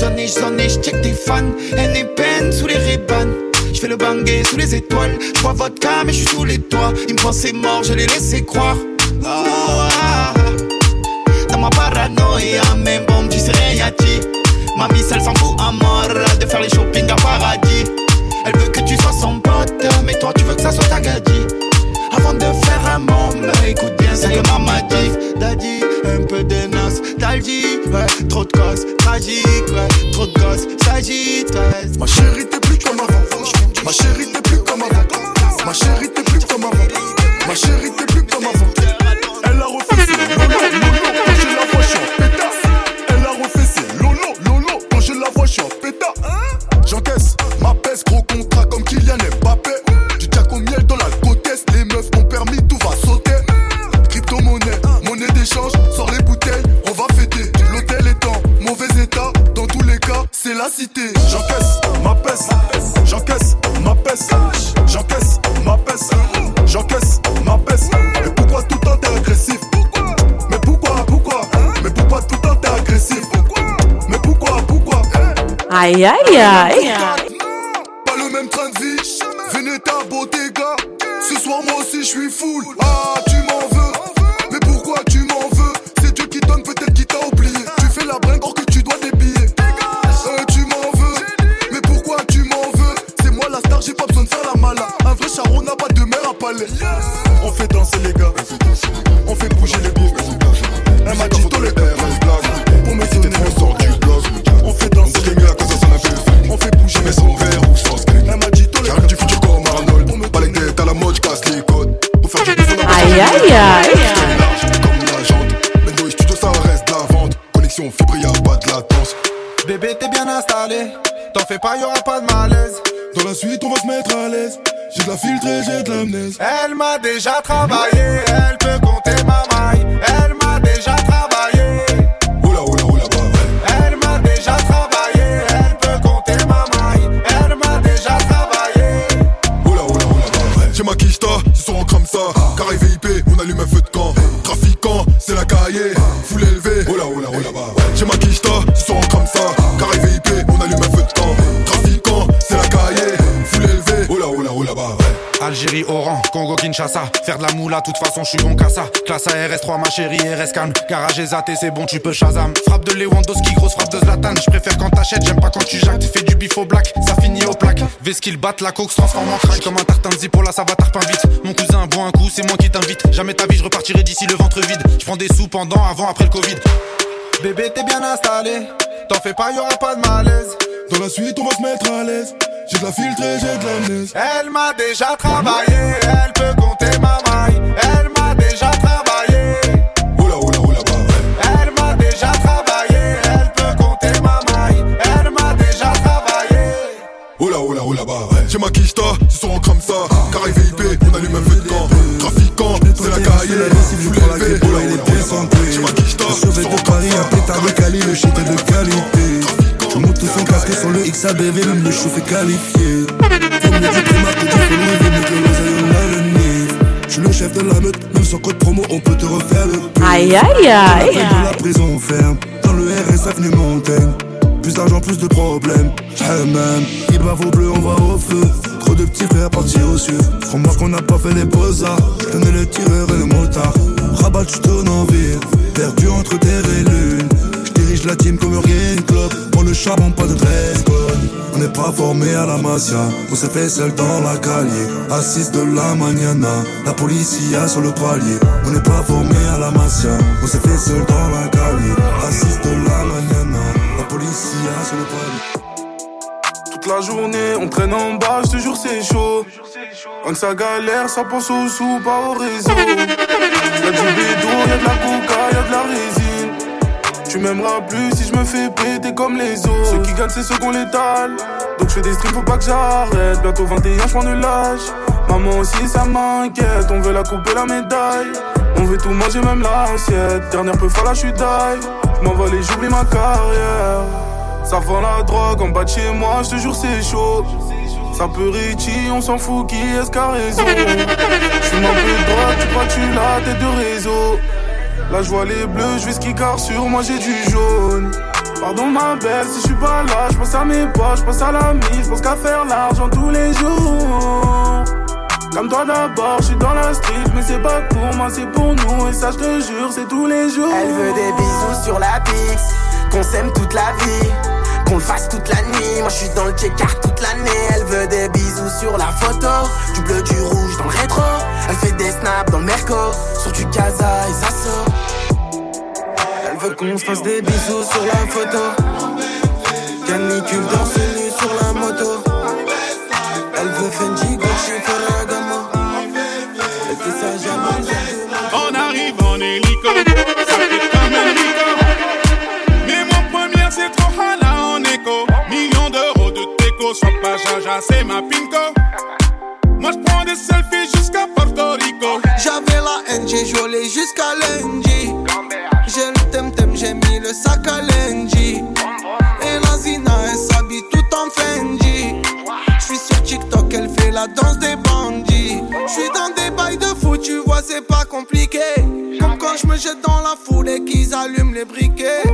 J'en ai, j'en ai, j'check tes fans. Haine et peine sous les rébanes Je fais le banger sous les étoiles. Je bois vodka mais je suis sous les toits. Ils me pensaient mort, je les laissais croire. Oh, ah, ah. Dans ma paranoïa, même bon, tu sais rien à dit Mamie, elle s'en fout à mort de faire les shopping à paradis. Elle veut que tu sois son pote Mais toi, tu veux que ça soit ta gadie. Avant de faire un môme, écoute c'est que maman dit Daddy, un peu de noces, t'as dit ouais, Trop de gosses, tragique, ouais, trop de gosses, s'agite ouais. Ma chérie, t'es plus comme avant. Ma chérie, t'es plus comme avant. Ma chérie, t'es plus comme avant. Ma chérie, t'es plus comme avant. Aïe, aïe, aïe. Pas le même train de vie, Veneta, Bottega. Ce soir, moi aussi, je suis full. Ah, tu m'en veux, Pas de malaise. Dans la suite, on va se mettre à l'aise. J'ai de la filtrée, j'ai de l'amnèse. Elle m'a déjà travaillé, elle Faire de la moula, toute façon, je suis bon qu'à ça. Classe ARS3, ma chérie, RS calme. Garage et c'est bon, tu peux Shazam. Frappe de Lewandowski, grosse frappe de Zlatan. Je préfère quand t'achètes, j'aime pas quand tu jactes. Fais du bif au black, ça finit au plaque. Vesquille batte, la coke se transforme en crack. Comme un tartin de zippola, ça va tarpin vite. Mon cousin, bois un coup, c'est moi qui t'invite. Jamais ta vie, je repartirai d'ici le ventre vide. Je prends des sous pendant, avant, après le Covid. Bébé, t'es bien installé. T'en fais pas, y'aura pas de malaise. Dans la suite, on va se mettre à l'aise. J'ai la j'ai de l'amnèse. Elle m'a déjà travaillé, elle peut compter ma maille. Le XABV, même le chauffe est qualifié. Primat que du follow, vaut mieux que l'oseille, on a le nif. Je suis le chef de la meute, même sans code promo, on peut te refaire le pire. Aïe, aïe, aïe. de la prison ferme, dans le RS avenue Montaigne. Plus d'argent, plus de problèmes. même, il bave au bleu, on va au feu. Trop de petits frères partis au cieux. Crois-moi qu'on n'a pas fait les beaux-arts. Je connais le tireur et le motard. Rabat, tu tournes en ville. Perdu entre terre et lune. La team comme rien club. Pour le charbon, pas de dress. On n'est pas formé à la masia. On s'est fait seul dans la calier. 6 de la mañana. La policia sur le palier. On n'est pas formé à la masia. On s'est fait seul dans la calier. 6 de la mañana. La policia sur le palier. Toute la journée, on traîne en bas, te jure c'est chaud. Quand ça galère, ça pense au sous, pas au réseau. Y'a du bédo, y'a de la coca, y'a de la résine. Tu m'aimeras plus si je me fais péter comme les autres. Ceux qui gagnent, c'est ceux qu'on l'étale. Donc je fais des streams, faut pas que j'arrête. Bientôt 21, je ne lâche. Maman aussi, ça m'inquiète. On veut la couper la médaille. On veut tout manger, même l'assiette. Dernière peu folle, là, je suis die. Je m'envole et j'oublie ma carrière. Ça vend la drogue en bas de chez moi, je te jure, c'est chaud. Ça peut Richie, on s'en fout qui est-ce qu'a raison? J'fume un peu de drogue, tu crois tu l'as, tête de réseau. Là, je vois les bleus, je vais ski car sur moi j'ai du jaune. Pardon ma belle, si je suis pas là, je pense à mes poches, je pense à la mise, je pense qu'à faire l'argent tous les jours. Comme toi d'abord, je suis dans la street, mais c'est pas pour moi, c'est pour nous. Et ça, je te jure, c'est tous les jours. Elle veut des bisous sur la pix, qu'on s'aime toute la vie, qu'on le fasse toute la nuit. Moi, je suis dans le check-art toute l'année. Elle veut des bisous sur la photo, du bleu, du rouge dans le rétro. Elle fait des snaps dans le merco, sur du casa et ça sort. Elle veut qu'on se fasse des bisous sur la photo. Canicule dans nu sur la moto. Elle veut Fendi, Gucci, Ferragamo. Sois pas jaja, c'est ma pinko. Moi je prends des selfies jusqu'à Porto Rico. J'avais la haine, j'ai joué jusqu'à lundi. J'ai le temtem, j'ai mis le sac à lundi. Et la Zina, elle s'habille tout en Fendi. J'suis sur TikTok, elle fait la danse des bandits. J'suis dans des bails de fou, tu vois, c'est pas compliqué. Comme quand j'me jette dans la foule et qu'ils allument les briquets.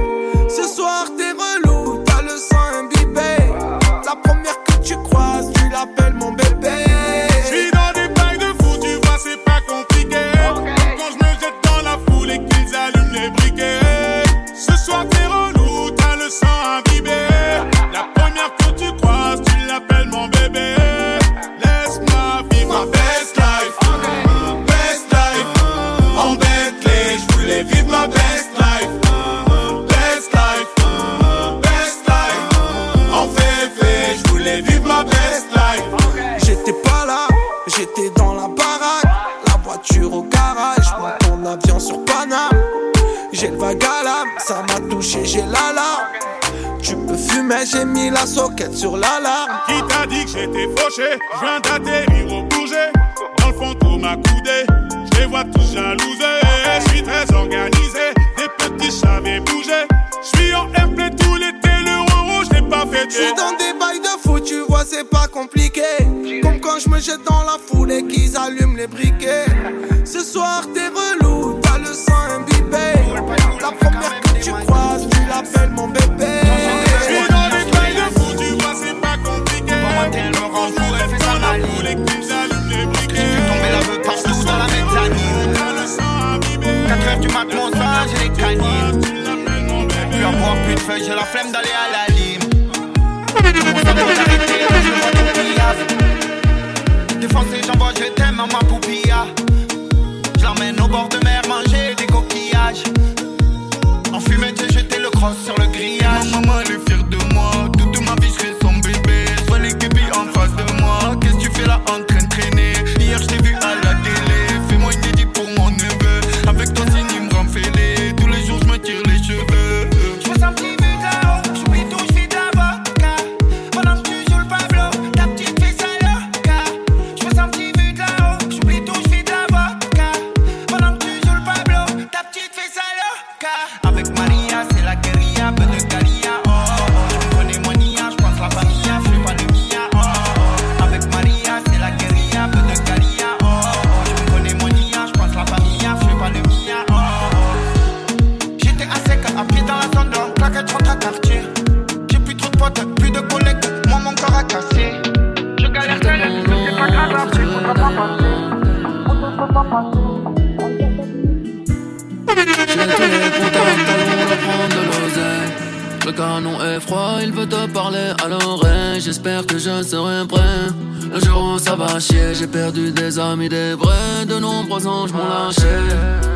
À ça m'a touché, j'ai l'alarme. Tu peux fumer, j'ai mis la soquette sur l'alarme. Qui t'a dit que j'étais fauché? Je viens d'atterrir au bourget Dans le fond tout m'a coudé Je les vois tous jalousés Je suis très organisé Des petits savais bouger Je suis en airplay tout l'été Le je l'ai pas fêté J'suis dans des bails de fou, tu vois, c'est pas compliqué. Comme quand je me jette dans la foule et qu'ils allument les briquets. Ce soir, t'es relou, 4 heures mon les canines. Plus de feuilles, j'ai la flemme d'aller à Le canon est froid, il veut te parler à l'oreille. J'espère que je serai prêt. Le jour où ça va chier, j'ai perdu des amis, des vrais. De nombreux anges m'ont lâché.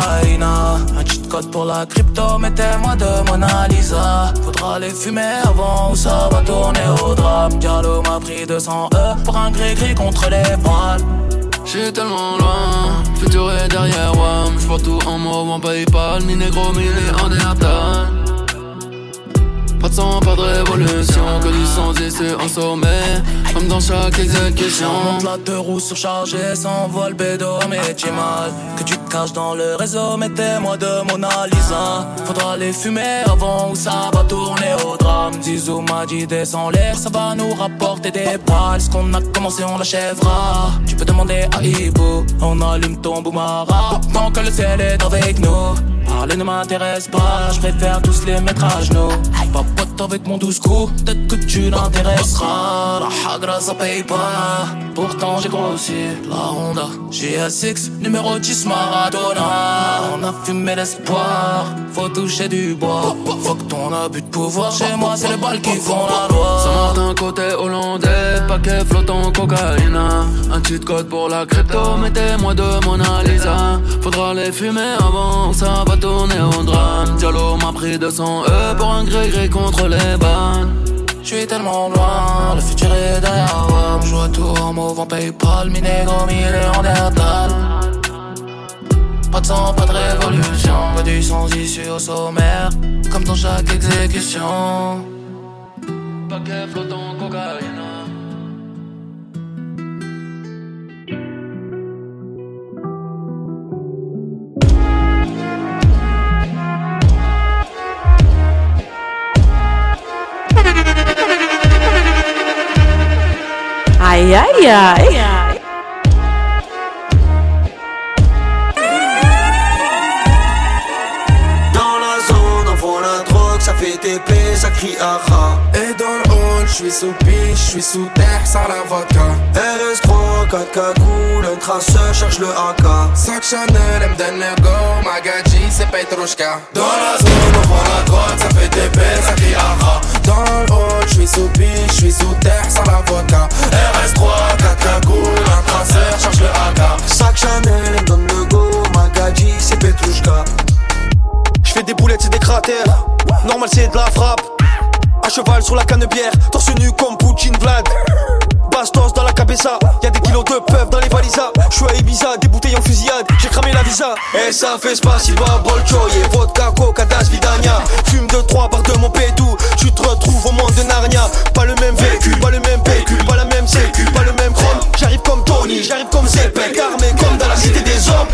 Un cheat code pour la crypto, mettez-moi de Mona Lisa. Faudra les fumer avant ou ça va tourner au drame. Diallo m'a pris 200 E pour un gris-gris contre les voiles. J'suis tellement loin, futur est derrière moi. J'vois tout en mauve, en Paypal, mi négro, mi néandertal. Pas de sang, pas de révolution, que du sang ici en sommet. Comme dans chaque exécution. Monte la deux roues surchargée, s'envole bédo, mais tu mal. Que tu te caches dans le réseau, mettez-moi de Mona Lisa. Faudra les fumer avant ou ça va tourner au drame. Zizou m'a dit descend l'air, ça va nous rapporter des balles. Ce qu'on a commencé, on l'achèvera. Tu peux demander à Ibo, on allume ton boumara. Tant que le ciel est avec nous. Parler ne m'intéresse pas, je préfère tous les mettre à genoux. Pas pote avec mon douce coup, peut-être que tu l'intéresseras. Ça paye pas, pourtant j'ai grossi. La Honda, GS6, numéro 10 Maradona. On a fumé l'espoir, faut toucher du bois. Faut que ton abus de pouvoir chez moi, c'est les balles qui font la loi. Saint-Martin côté hollandais, paquet flottant cocaïne. Un cheat code pour la crypto, mettez-moi de Mona Lisa. Faudra les fumer avant, ça va tourner au drame. Diallo m'a pris 200 E pour un gré-gré contre les bannes. Je suis tellement loin, le futur est derrière moi. Je joue tout en mouvant PayPal, mi négro, mi Néandertal. Pas de sang, pas de révolution, pas du sans issue au sommaire, comme dans chaque exécution. Paquet flottant cocaïne. Aïe aïe aïe. Dans la zone, on vend la drogue, ça fait TP, ça crie. Et dans le hall, je suis sous piche, je suis sous terre, sans la vodka. RS3, 4 cagoules, un traceur cherche le AK. Sac Chanel, M donne le go, Magadji, c'est Petrushka. Dans la zone, on vend la drogue, ça fait TP, ça crie aha. Dans le hall, je suis sous piche, je suis sous terre, sans la vodka. RS3, 4 cagoules, un traceur cherche le AK. Sac Chanel, elle me donne le go, Magadji, c'est Petrushka. Je fais des boulettes, c'est des cratères. Normal, c'est de la frappe. À cheval sur la canne bière, torse nu comme Poutine Vlad. Bastos dans la cabeza, y'a des kilos de peuf dans les valisas. J'suis à Ibiza, des bouteilles en fusillade, j'ai cramé la visa. Et ça fait spasiba, bolchoye, vodka, coca, das, vidania. Fume de trois par de mon pétou, tu te retrouves au monde de Narnia. Pas le même véhicule, pas le même véhicule, pas la même sécu, pas le même chrome. J'arrive comme Tony, j'arrive comme Zepek, armé comme dans la cité des hommes.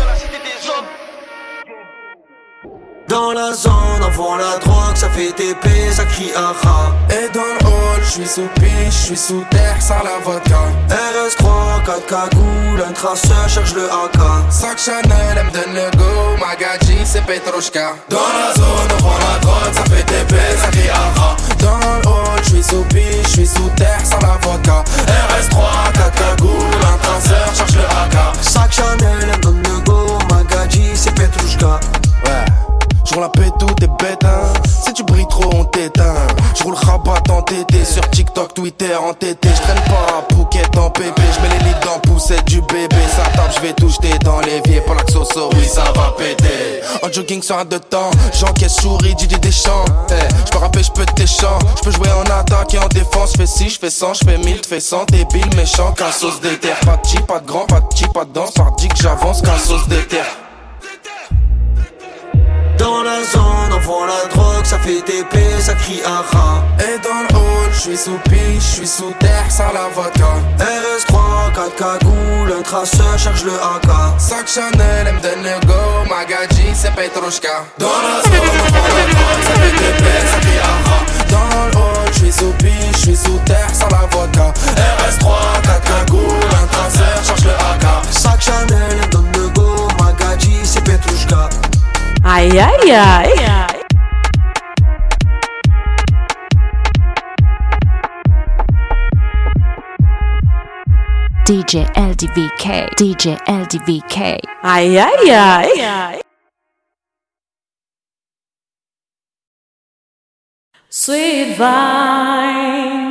Dans la zone, on vend la drogue, ça fait TP, ça crie aha. Et dans le hall, je suis sous piche, je suis sous terre, sans la vodka. RS3, 4 cagoules, un traceur cherche le AK. Sac Chanel, elle me donne le go, Magadji, c'est Petrushka. Dans la zone, on vend la drogue, ça fait TP, ça crie aha. Dans le hall, je suis sous piche, je suis sous terre, sans la vodka. RS3, 4 cagoules, un traceur cherche le AK. Sac Chanel, elle me donne le go, Magadji, c'est Petrushka. Je roule la paix, tout est bête, hein. Si tu brilles trop, on t'éteint. Je roule rabat en sur TikTok, Twitter en tété. Je traîne pas un Phuket en pépé. Je mets les lits dans poussette du bébé. Ça tape, je vais tout jeter dans l'évier. Pour la soso, oui, ça va péter. En jogging sur un de temps, j'encaisse souris, Didier Deschamps. Eh, je peux rapper, je peux tes chants. Je peux jouer en attaque et en défense. Je fais 6, je fais 100, je fais 1000, tu fais 100. Débile, méchant, qu'un sauce d'éther. Pas de pas de grand, pas de pas de danse. Que j'avance, qu'un sauce d'éther. Dans la zone, on vend la drogue, ça fait TP, ça crie aha. Et dans le hall, je suis sous piche, je suis sous terre, sans la vodka. RS3, 4 cagoules, un traceur cherche le AK. Sac Chanel, elle me donne le go, Magadji, c'est Petrushka. Dans la zone, on vend la drogue, ça fait TP, ça crie aha. Dans le hall, je suis sous piche, je suis sous terre, sans la vodka. RS3, 4 cagoules, un traceur cherche le AK. Sac Chanel, elle me donne le go, Magadji, c'est Petrushka. Aïe aïe aïe. DJ LDVK, DJ LDVK. Aïe aïe aïe. Sweet vine.